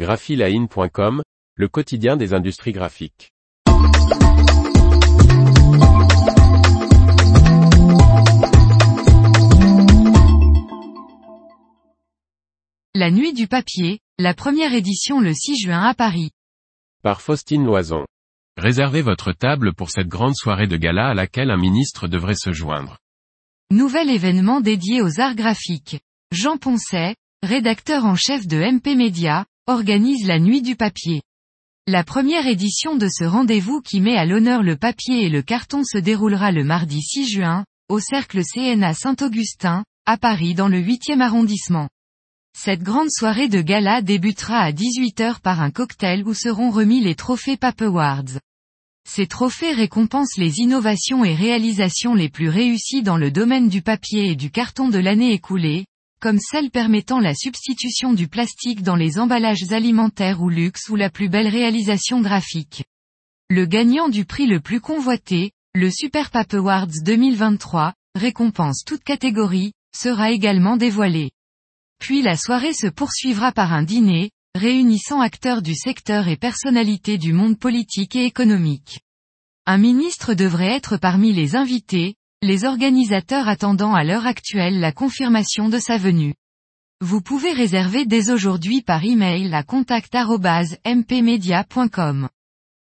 graphiline.com, le quotidien des industries graphiques. La nuit du papier, la première édition le 6 juin à Paris. Par Faustine Loison. Réservez votre table pour cette grande soirée de gala à laquelle un ministre devrait se joindre. Nouvel événement dédié aux arts graphiques. Jean Poncet, rédacteur en chef de MP Media, organise la nuit du papier. La première édition de ce rendez-vous qui met à l'honneur le papier et le carton se déroulera le mardi 6 juin, au cercle CNA Saint-Augustin, à Paris dans le 8e arrondissement. Cette grande soirée de gala débutera à 18h par un cocktail où seront remis les trophées Pape Awards. Ces trophées récompensent les innovations et réalisations les plus réussies dans le domaine du papier et du carton de l'année écoulée, comme celles permettant la substitution du plastique dans les emballages alimentaires ou luxe ou la plus belle réalisation graphique. Le gagnant du prix le plus convoité, le Super Pape Awards 2023, récompense toute catégorie, sera également dévoilé. Puis la soirée se poursuivra par un dîner, réunissant acteurs du secteur et personnalités du monde politique et économique. Un ministre devrait être parmi les invités, les organisateurs attendant à l'heure actuelle la confirmation de sa venue. Vous pouvez réserver dès aujourd'hui par email à contact@mpmedia.com.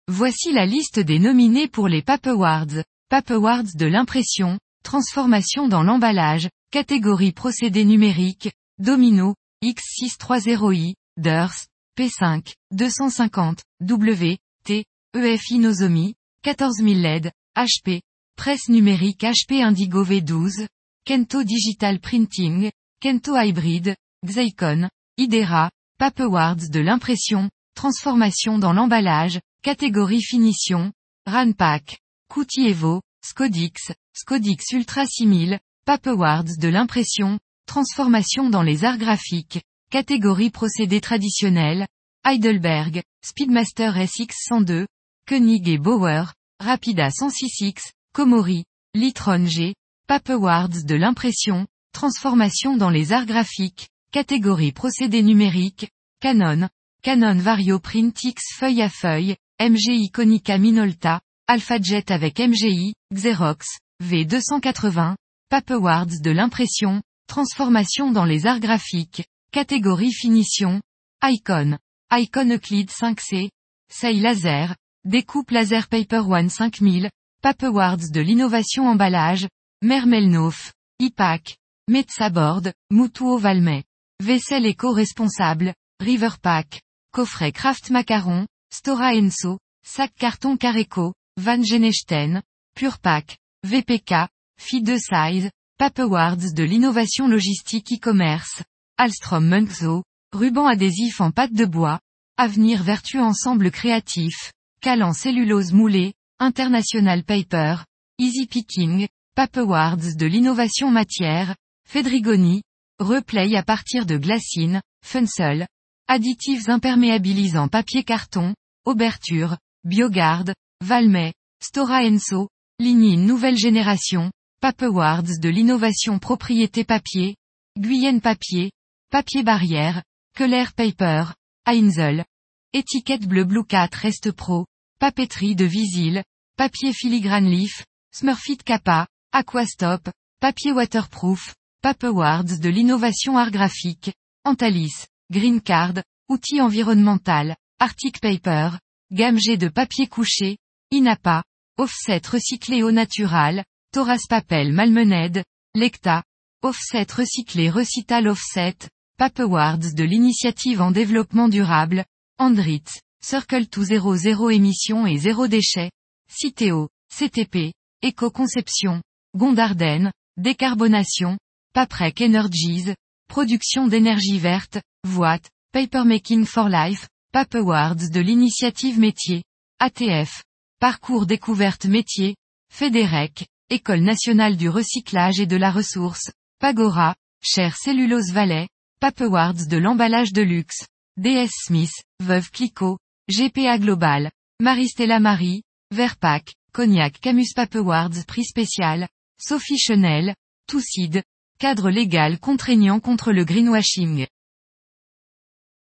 Voici la liste des nominés pour les Pape Awards, Pape Awards de l'impression, transformation dans l'emballage, catégorie procédé numérique, Domino, X630i, Durst, P5, 250, W, T, EFI Nozomi, 14000 LED, HP, Presse numérique HP Indigo V12, Kento Digital Printing, Kento Hybrid, Xeikon, Idera, Pape Awards de l'impression, transformation dans l'emballage, catégorie finition, Ranpak, Kuti Evo, Scodix, Scodix Ultra 6000, Pape Awards de l'impression, transformation dans les arts graphiques, catégorie procédé traditionnel, Heidelberg, Speedmaster SX102, Koenig et Bauer, Rapida 106X, Komori, Litron G, Pape Awards de l'impression, transformation dans les arts graphiques, catégorie procédé numérique, Canon, Canon Vario Print X feuille à feuille, MGI Konica Minolta, AlphaJet avec MGI, Xerox, V280, Pape Awards de l'impression, transformation dans les arts graphiques, catégorie finition, Icon, Icon Euclid 5C, Sei Laser, Découpe Laser Paper One 5000, Pape Awards de l'innovation emballage, Mermelnof, IPAC, Metsabord, Mutuo Valmet, Vaisselle éco-responsable, Riverpack, Coffret Craft Macaron, Stora Enso, Sac Carton Careco, Van Genechten, Purepack, VPK, Fi 2 Size, Pape Awards de l'innovation logistique e-commerce, Alstrom Munkzo, ruban adhésif en pâte de bois, Avenir Vertu Ensemble Créatif, Calan Cellulose Moulée, International Paper, Easy Picking, Pape Awards de l'innovation matière, Fedrigoni, Replay à partir de glacine, Funsel, additifs imperméabilisants papier carton, Auberture, Biogard, Valmet, Stora Enso, Lignine nouvelle génération, Pape Awards de l'innovation propriété papier, Guyenne papier, papier barrière, Keller Paper, Heinzel, étiquette bleu Blue 4 Reste Pro, papeterie de Visil, papier filigrane leaf, Smurfit Kappa, Aquastop, papier waterproof, Pape Awards de l'innovation art graphique, Antalis, Green Card, outils environnemental, Arctic Paper, gamme G de papier couché, Inapa, offset recyclé au natural, Toras Papel Malmened, Lecta, offset recyclé Recital Offset, Pape Awards de l'initiative en développement durable, Andritz, Circle to Zero Zéro émission et zéro déchet, Citeo, CTP, Éco-conception, Gondarden, décarbonation, Paprec Energies, production d'énergie verte, Voit, Papermaking for Life, Pape Awards de l'initiative métier, ATF, parcours découverte métier, Federec, École nationale du recyclage et de la ressource, Pagora, Cher Cellulose Valais, Pape Awards de l'emballage de luxe, DS Smith, Veuve Clicquot, GPA Global, Maristella Marie, Verpac, Cognac Camus Pape Awards prix spécial, Sophie Chenel, Toucide, cadre légal contraignant contre le greenwashing.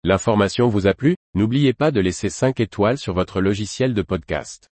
L'information vous a plu? N'oubliez pas de laisser 5 étoiles sur votre logiciel de podcast.